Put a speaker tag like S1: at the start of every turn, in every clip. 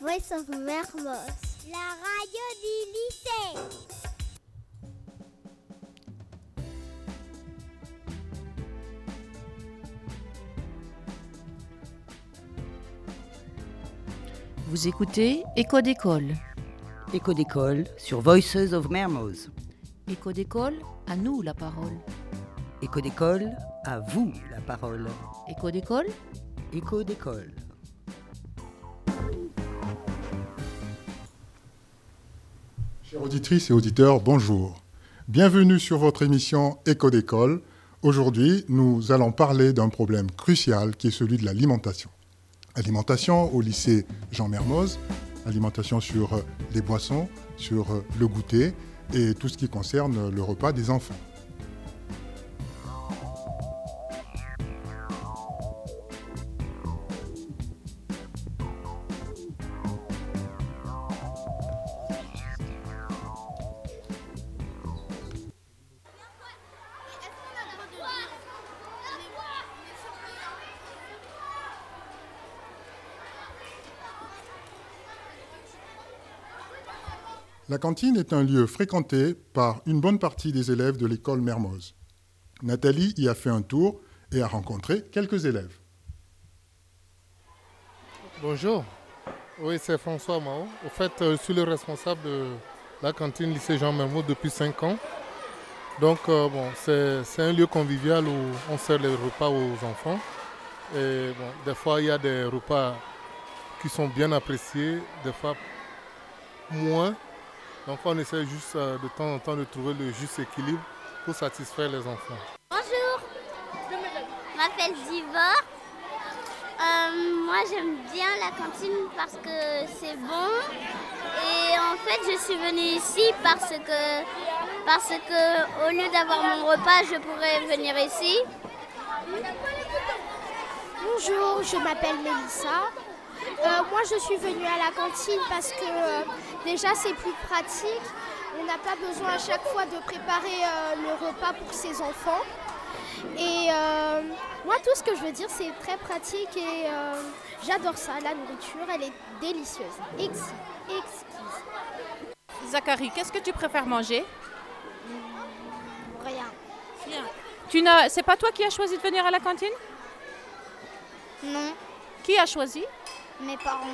S1: Voice of Mermos. La radio du lycée.
S2: Vous écoutez Écho d'école.
S3: Écho d'école sur Voices of Mermoz.
S2: Écho d'école, à nous la parole.
S3: Écho d'école, à vous la parole.
S2: Écho d'école,
S3: Écho d'école.
S4: Chères auditrices et auditeurs, bonjour. Bienvenue sur votre émission Écho d'école. Aujourd'hui, nous allons parler d'un problème crucial qui est celui de l'alimentation. Alimentation au lycée Jean Mermoz, alimentation sur les boissons, sur le goûter et tout ce qui concerne le repas des enfants. La cantine est un lieu fréquenté par une bonne partie des élèves de l'école Mermoz. Nathalie y a fait un tour et a rencontré quelques élèves.
S5: Bonjour, oui c'est François Mao. Au fait, euh, je suis le responsable de la cantine lycée Jean Mermoz depuis 5 ans. Donc euh, bon, c'est un lieu convivial où on sert les repas aux enfants. Et des fois il y a des repas qui sont bien appréciés, des fois moins. Donc on essaie juste euh, de temps en temps de trouver le juste équilibre pour satisfaire les enfants.
S1: Bonjour. Je m'appelle Diva. Euh, moi, j'aime bien la cantine parce que c'est bon. Et en fait, je suis venue ici parce que, parce que au lieu d'avoir mon repas, je pourrais venir ici.
S6: Bonjour, je m'appelle Mélissa. Euh, moi, je suis venue à la cantine parce que euh, déjà, c'est plus pratique. On n'a pas besoin à chaque fois de préparer euh, le repas pour ses enfants. Et euh, moi, tout ce que je veux dire, c'est très pratique et euh, j'adore ça. La nourriture, elle est délicieuse. Ex- exquise.
S2: Zachary, qu'est-ce que tu préfères manger?
S1: Rien.
S2: Tu n'as, c'est pas toi qui as choisi de venir à la cantine?
S1: Non,
S2: Qui a choisi?
S1: Mes parents.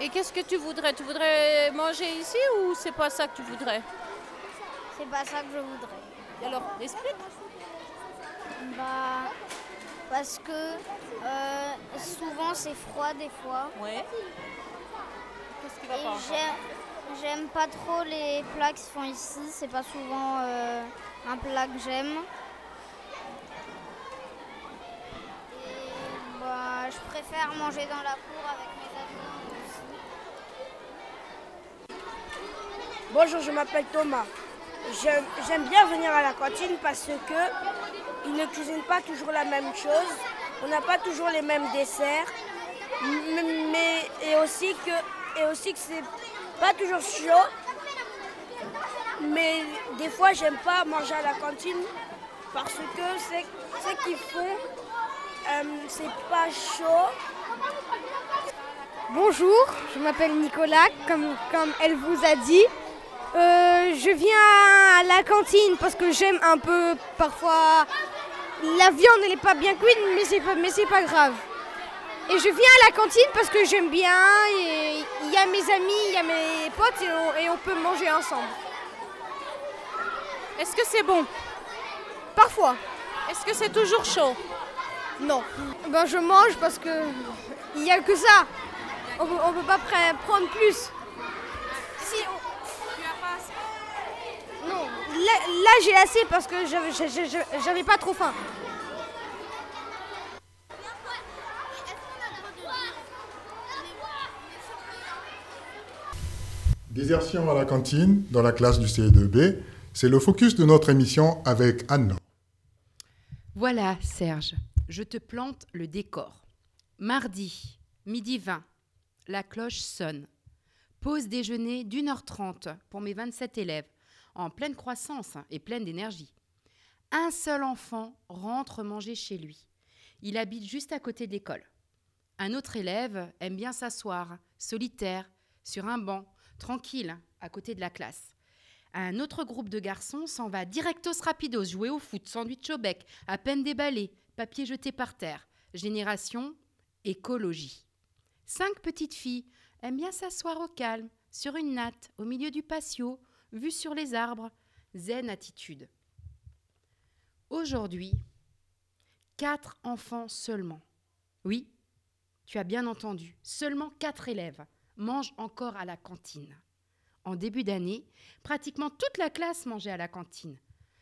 S2: Et qu'est-ce que tu voudrais? Tu voudrais manger ici ou c'est pas ça que tu voudrais?
S1: C'est pas ça que je voudrais.
S2: Alors, explique.
S1: Bah, parce que euh, souvent c'est froid des fois.
S2: Ouais. Qu'est-ce qui
S1: Et j'aime- j'aime pas trop les plats qui se font ici. C'est pas souvent euh, un plat que j'aime. Et bah, je préfère manger dans la cour avec mes amis aussi.
S7: Bonjour, je m'appelle Thomas. J'aime bien venir à la cantine parce que ils ne cuisinent pas toujours la même chose. On n'a pas toujours les mêmes desserts. Et aussi que et aussi c'est pas toujours chaud. Mais des fois, j'aime pas manger à la cantine parce que c'est ce qu'ils font, euh, c'est pas chaud.
S6: Bonjour, je m'appelle Nicolas, comme elle vous a dit. Euh, je viens à la cantine parce que j'aime un peu parfois la viande elle n'est pas bien cuite mais c'est pas mais pas grave. Et je viens à la cantine parce que j'aime bien et il y a mes amis, il y a mes potes et on, et on peut manger ensemble.
S2: Est-ce que c'est bon?
S6: Parfois.
S2: Est-ce que c'est toujours chaud?
S6: Non. Ben je mange parce que il y a que ça. On peut, on peut pas pre- prendre plus. Si on- là, là, j'ai assez parce que j'avais pas trop faim.
S4: Désertion à la cantine dans la classe du CE2B, c'est le focus de notre émission avec Anne.
S8: Voilà, Serge, je te plante le décor. Mardi, midi 20, la cloche sonne. Pause déjeuner d'une heure trente pour mes 27 élèves, en pleine croissance hein, et pleine d'énergie. Un seul enfant rentre manger chez lui. Il habite juste à côté de l'école. Un autre élève aime bien s'asseoir, solitaire, sur un banc, tranquille, à côté de la classe. Un autre groupe de garçons s'en va directos rapidos jouer au foot, sandwich au bec, à peine déballé, papier jeté par terre. Génération écologie. Cinq petites filles aiment bien s'asseoir au calme, sur une natte, au milieu du patio, vue sur les arbres, zen attitude. Aujourd'hui, quatre enfants seulement. Oui, tu as bien entendu, seulement quatre élèves mangent encore à la cantine. En début d'année, pratiquement toute la classe mangeait à la cantine.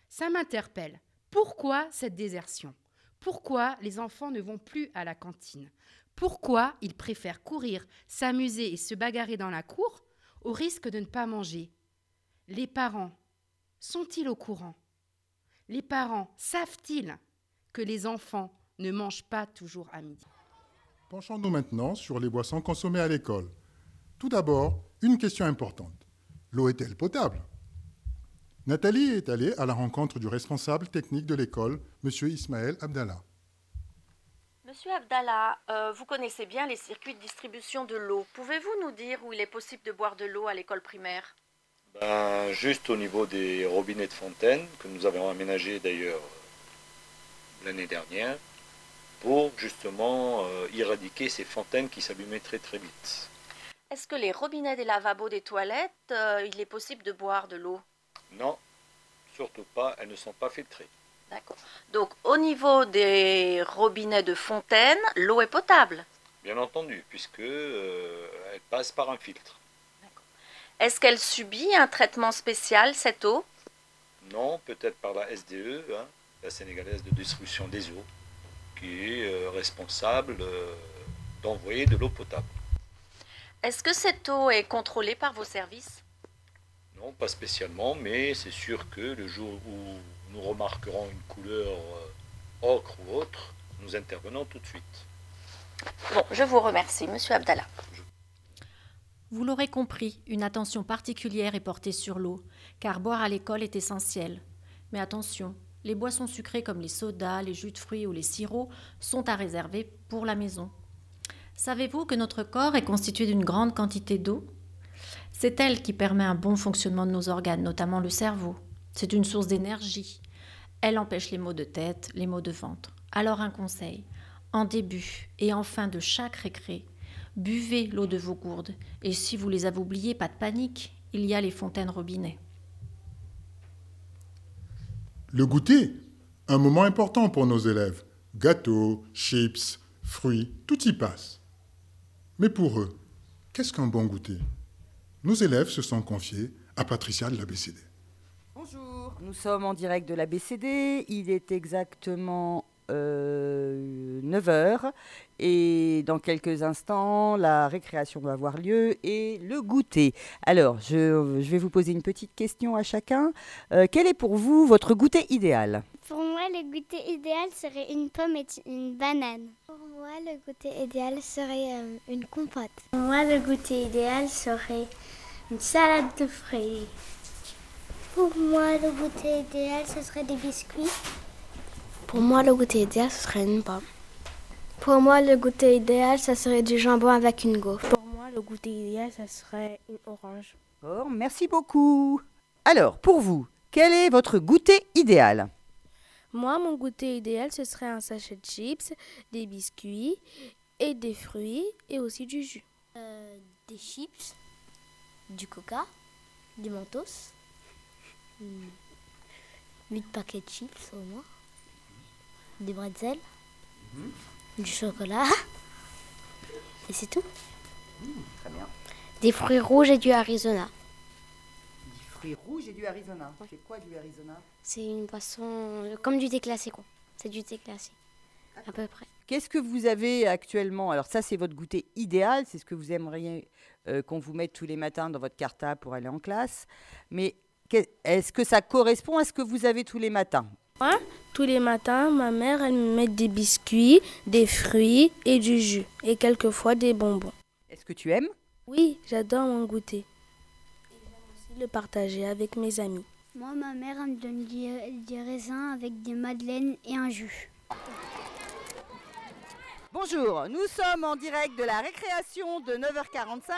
S8: Ça m'interpelle. Pourquoi cette désertion? Pourquoi les enfants ne vont plus à la cantine? Pourquoi ils préfèrent courir, s'amuser et se bagarrer dans la cour au risque de ne pas manger? Les parents sont-ils au courant? Les parents savent-ils que les enfants ne mangent pas toujours à midi?
S4: Penchons-nous maintenant sur les boissons consommées à l'école. Tout d'abord, une question importante. L'eau est-elle potable? Nathalie est allée à la rencontre du responsable technique de l'école, M. Ismaël Abdallah.
S9: Monsieur Abdallah, euh, vous connaissez bien les circuits de distribution de l'eau. Pouvez-vous nous dire où il est possible de boire de l'eau à l'école primaire?
S10: Ben, Juste au niveau des robinets de fontaine, que nous avons aménagés d'ailleurs l'année dernière, pour justement euh, éradiquer ces fontaines qui s'allumaient très très vite.
S9: Est-ce que les robinets des lavabos des toilettes, euh, il est possible de boire de l'eau?
S10: Non, surtout pas, elles ne sont pas filtrées.
S9: D'accord. Donc au niveau des robinets de fontaine, l'eau est potable?
S10: Bien entendu, puisque euh, elle passe par un filtre.
S9: Est-ce qu'elle subit un traitement spécial, cette eau?
S10: Non, peut-être par la SDE, hein, la Sénégalaise de distribution des eaux, qui est euh, responsable d'envoyer de l'eau potable.
S9: Est-ce que cette eau est contrôlée par vos services?
S10: Non, pas spécialement, mais c'est sûr que le jour où nous remarquerons une couleur euh, ocre ou autre, nous intervenons tout de suite.
S9: Bon, je vous remercie, monsieur Abdallah.
S11: Vous l'aurez compris, une attention particulière est portée sur l'eau, car boire à l'école est essentiel. Mais attention, les boissons sucrées comme les sodas, les jus de fruits ou les sirops sont à réserver pour la maison. Savez-vous que notre corps est constitué d'une grande quantité d'eau? C'est elle qui permet un bon fonctionnement de nos organes, notamment le cerveau. C'est une source d'énergie. Elle empêche les maux de tête, les maux de ventre. Alors un conseil, en début et en fin de chaque récré, buvez l'eau de vos gourdes. Et si vous les avez oubliées, pas de panique, il y a les fontaines robinet.
S4: Le goûter, un moment important pour nos élèves. Gâteaux, chips, fruits, tout y passe. Mais pour eux, qu'est-ce qu'un bon goûter? Nos élèves se sont confiés à Patricia de l'ABCD.
S3: Bonjour, nous sommes en direct de l'ABCD. Il est exactement 9 euh, heures et dans quelques instants, la récréation va avoir lieu et le goûter. Alors, je, vais vous poser une petite question à chacun. Euh, quel est pour vous votre goûter idéal?
S1: Pour moi, le goûter idéal serait une pomme et une banane.
S12: Pour moi, le goûter idéal serait euh, une compote.
S13: Pour moi, le goûter idéal serait une salade de fruits.
S14: Pour moi, le goûter idéal, ce serait des biscuits.
S15: Pour moi, le goûter idéal, ce serait une pomme.
S16: Pour moi, le goûter idéal, ce serait du jambon avec une gaufre.
S17: Pour moi, le goûter idéal, ce serait une orange.
S3: Oh, merci beaucoup. Alors, pour vous, quel est votre goûter idéal?
S18: Moi, mon goûter idéal, ce serait un sachet de chips, des biscuits et des fruits et aussi du jus.
S19: Euh, des chips, du coca, du mentos, 8 paquets de chips au moins des bretzels, mhm. du chocolat, et c'est tout.
S3: Mmh, très bien.
S19: Des fruits rouges et du Arizona.
S3: Des fruits rouges et du Arizona. C'est quoi du Arizona?
S19: C'est une boisson comme du thé glacé, quoi. C'est du thé glacé, à peu près.
S3: Qu'est-ce que vous avez actuellement? Alors ça, c'est votre goûter idéal, c'est ce que vous aimeriez euh, qu'on vous mette tous les matins dans votre cartable pour aller en classe. Mais est-ce que ça correspond à ce que vous avez tous les matins?
S18: Moi, tous les matins, ma mère, elle me met des biscuits, des fruits et du jus, et quelquefois des bonbons.
S3: Est-ce que tu aimes?
S18: Oui, j'adore mon goûter. Et j'aime aussi le partager avec mes amis.
S20: Moi, ma mère, elle me donne des raisins avec des madeleines et un jus.
S3: Bonjour, nous sommes en direct de la récréation de 9h45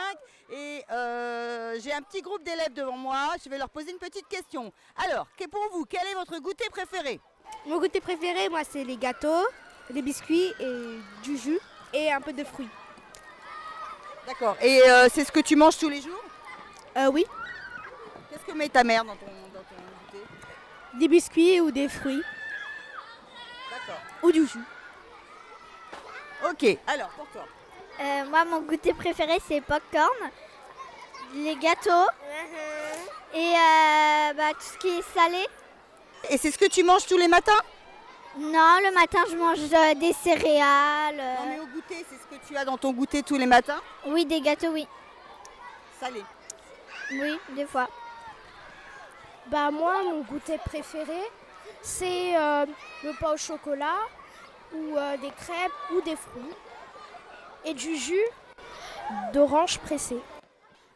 S3: et euh, j'ai un petit groupe d'élèves devant moi. Je vais leur poser une petite question. Alors, pour vous, quel est votre goûter préféré?
S6: Mon goûter préféré, moi, c'est les gâteaux, les biscuits et du jus et un peu de fruits.
S3: D'accord. Et euh, c'est ce que tu manges tous les jours?
S6: Euh, Oui.
S3: Qu'est-ce que met ta mère dans ton, dans ton goûter?
S6: Des biscuits ou des fruits.
S3: D'accord.
S6: Ou du jus.
S3: Ok, alors pour toi
S12: euh, Moi, mon goûter préféré, c'est popcorn, les gâteaux
S6: Uh-huh.
S12: et euh, bah, tout ce qui est salé.
S3: Et c'est ce que tu manges tous les matins?
S12: Non, le matin, je mange euh, des céréales.
S3: Non, mais au goûter, c'est ce que tu as dans ton goûter tous les matins?
S12: Oui, des gâteaux, oui.
S3: Salé
S12: Oui, des fois.
S6: Bah moi, mon goûter préféré, c'est euh, le pain au chocolat ou euh, des crêpes ou des fruits et du jus d'orange pressé.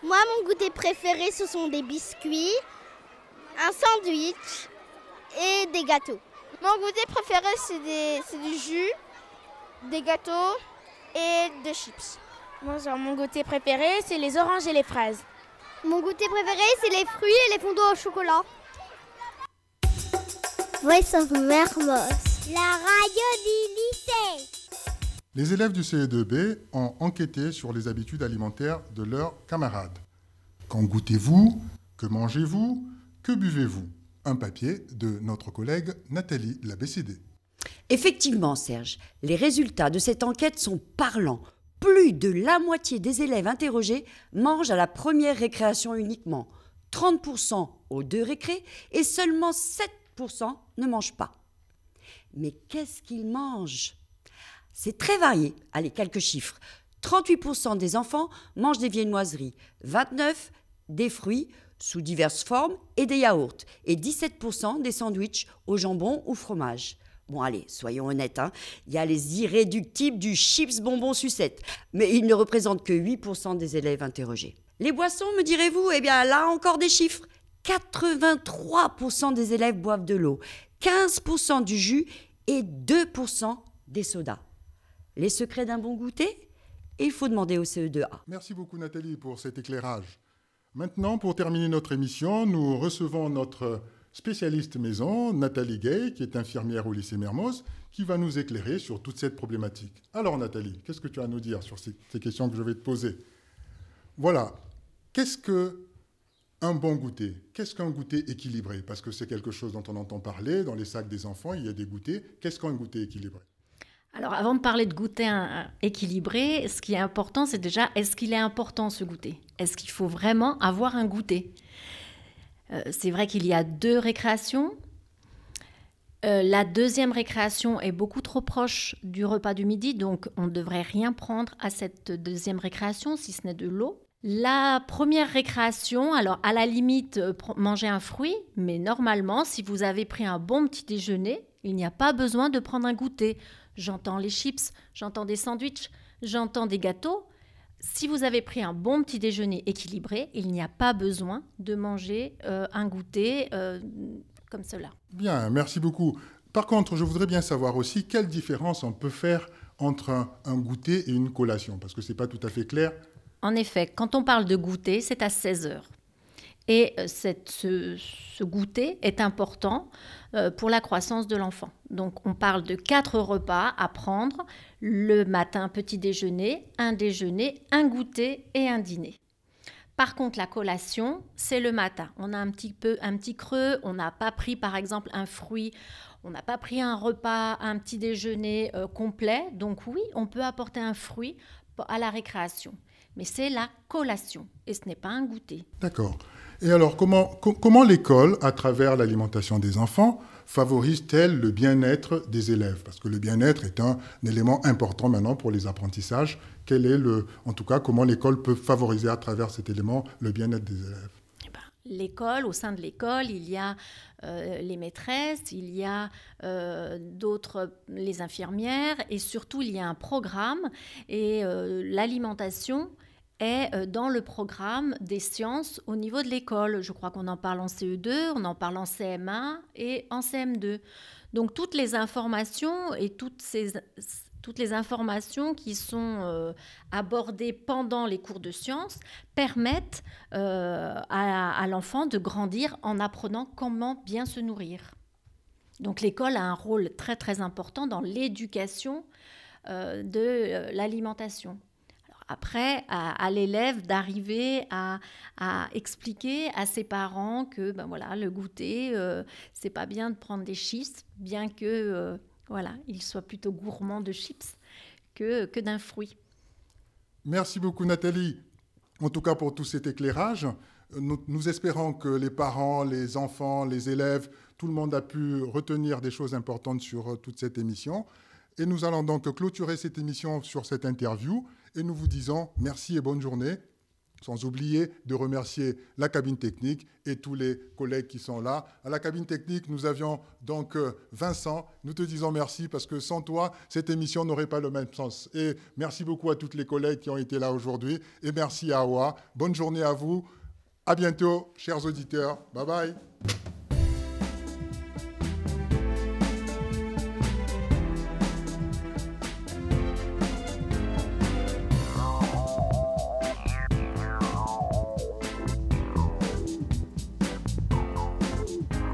S12: Moi, mon goûter préféré, ce sont des biscuits, un sandwich et des gâteaux. Mon goûter préféré, c'est du jus, des gâteaux et des chips.
S17: Bonjour, mon goûter préféré, c'est les oranges et les fraises.
S12: Mon goûter préféré, c'est les fruits et les fondants au chocolat.
S14: Voice of Mermos, la radio du lycée.
S4: Les élèves du CE2B ont enquêté sur les habitudes alimentaires de leurs camarades. Quand goûtez-vous? Que mangez-vous? Que buvez-vous? Un papier de notre collègue Nathalie Labécédé.
S20: Effectivement, Serge, les résultats de cette enquête sont parlants. Plus de la moitié des élèves interrogés mangent à la première récréation uniquement, 30% aux deux récrés et seulement 7% ne mangent pas. Mais qu'est-ce qu'ils mangent? C'est très varié. Allez, quelques chiffres. 38% des enfants mangent des viennoiseries, 29% des fruits sous diverses formes et des yaourts, et 17% des sandwichs au jambon ou fromage. Bon, allez, soyons honnêtes, hein. il y a les irréductibles du chips bonbon sucette, mais ils ne représentent que 8% des élèves interrogés. Les boissons, me direz-vous? Eh bien, là encore des chiffres. 83% des élèves boivent de l'eau, 15% du jus et 2% des sodas. Les secrets d'un bon goûter Il faut demander au CE2A.
S4: Merci beaucoup Nathalie pour cet éclairage. Maintenant, pour terminer notre émission, nous recevons notre spécialiste maison, Nathalie Gay, qui est infirmière au lycée Mermoz, qui va nous éclairer sur toute cette problématique. Alors Nathalie, qu'est-ce que tu as à nous dire sur ces, ces questions que je vais te poser? Voilà, qu'est-ce que un bon goûter Qu'est-ce qu'un goûter équilibré? Parce que c'est quelque chose dont on entend parler, dans les sacs des enfants, il y a des goûters. Qu'est-ce qu'un goûter équilibré?
S11: Alors, avant de parler de goûter équilibré, ce qui est important, c'est déjà, est-ce qu'il est important ce goûter? Est-ce qu'il faut vraiment avoir un goûter? Euh, C'est vrai qu'il y a deux récréations. Euh, la deuxième récréation est beaucoup trop proche du repas du midi, donc on ne devrait rien prendre à cette deuxième récréation, si ce n'est de l'eau. La première récréation, alors à la limite, euh, manger un fruit, mais normalement, si vous avez pris un bon petit déjeuner, il n'y a pas besoin de prendre un goûter. J'entends les chips, j'entends des sandwichs, j'entends des gâteaux. Si vous avez pris un bon petit déjeuner équilibré, il n'y a pas besoin de manger euh, un goûter euh, comme cela.
S4: Bien, merci beaucoup. Par contre, je voudrais bien savoir aussi quelle différence on peut faire entre un, un goûter et une collation, parce que ce n'est pas tout à fait clair.
S11: En effet, quand on parle de goûter, c'est à 16 heures. Et euh, cette, ce, goûter est important euh, pour la croissance de l'enfant. Donc on parle de quatre repas à prendre le matin, petit déjeuner, un déjeuner, un goûter et un dîner. Par contre, la collation, c'est le matin. On a un petit peu un petit creux, on n'a pas pris par exemple un fruit, on n'a pas pris un repas, un petit déjeuner euh, complet. Donc oui, on peut apporter un fruit à la récréation. Mais c'est la collation et ce n'est pas un goûter.
S4: D'accord. Et alors, comment, com comment l'école, à travers l'alimentation des enfants, favorise-t-elle le bien-être des élèves? Parce que le bien-être est un, un, élément important maintenant pour les apprentissages. Quel est le, en tout cas, comment l'école peut favoriser à travers cet élément le bien-être des élèves?
S11: L'école, au sein de l'école, il y a euh, les maîtresses, il y a euh, d'autres, les infirmières, et surtout il y a un programme. Et euh, l'alimentation est dans le programme des sciences au niveau de l'école. Je crois qu'on en parle en CE2, on en parle en CM1 et en CM2. Donc toutes les informations et toutes les informations qui sont euh, abordées pendant les cours de sciences permettent euh, à, l'enfant de grandir en apprenant comment bien se nourrir. Donc l'école a un rôle très très important dans l'éducation euh, de l'alimentation. Après, à, l'élève d'arriver à, expliquer à ses parents que ben voilà, le goûter, euh, c'est pas bien de prendre des chips, bien que voilà, il soit plutôt gourmand de chips que, que d'un fruit.
S4: Merci beaucoup Nathalie, en tout cas pour tout cet éclairage. Nous, espérons que les parents, les enfants, les élèves, tout le monde a pu retenir des choses importantes sur euh, toute cette émission. Et nous allons donc clôturer cette émission sur cette interview et nous vous disons merci et bonne journée sans oublier de remercier la cabine technique et tous les collègues qui sont là. À la cabine technique, nous avions donc euh, Vincent. Nous te disons merci parce que sans toi, cette émission n'aurait pas le même sens. Et merci beaucoup à toutes les collègues qui ont été là aujourd'hui. Et merci à Awa. Bonne journée à vous. À bientôt, chers auditeurs. Bye bye.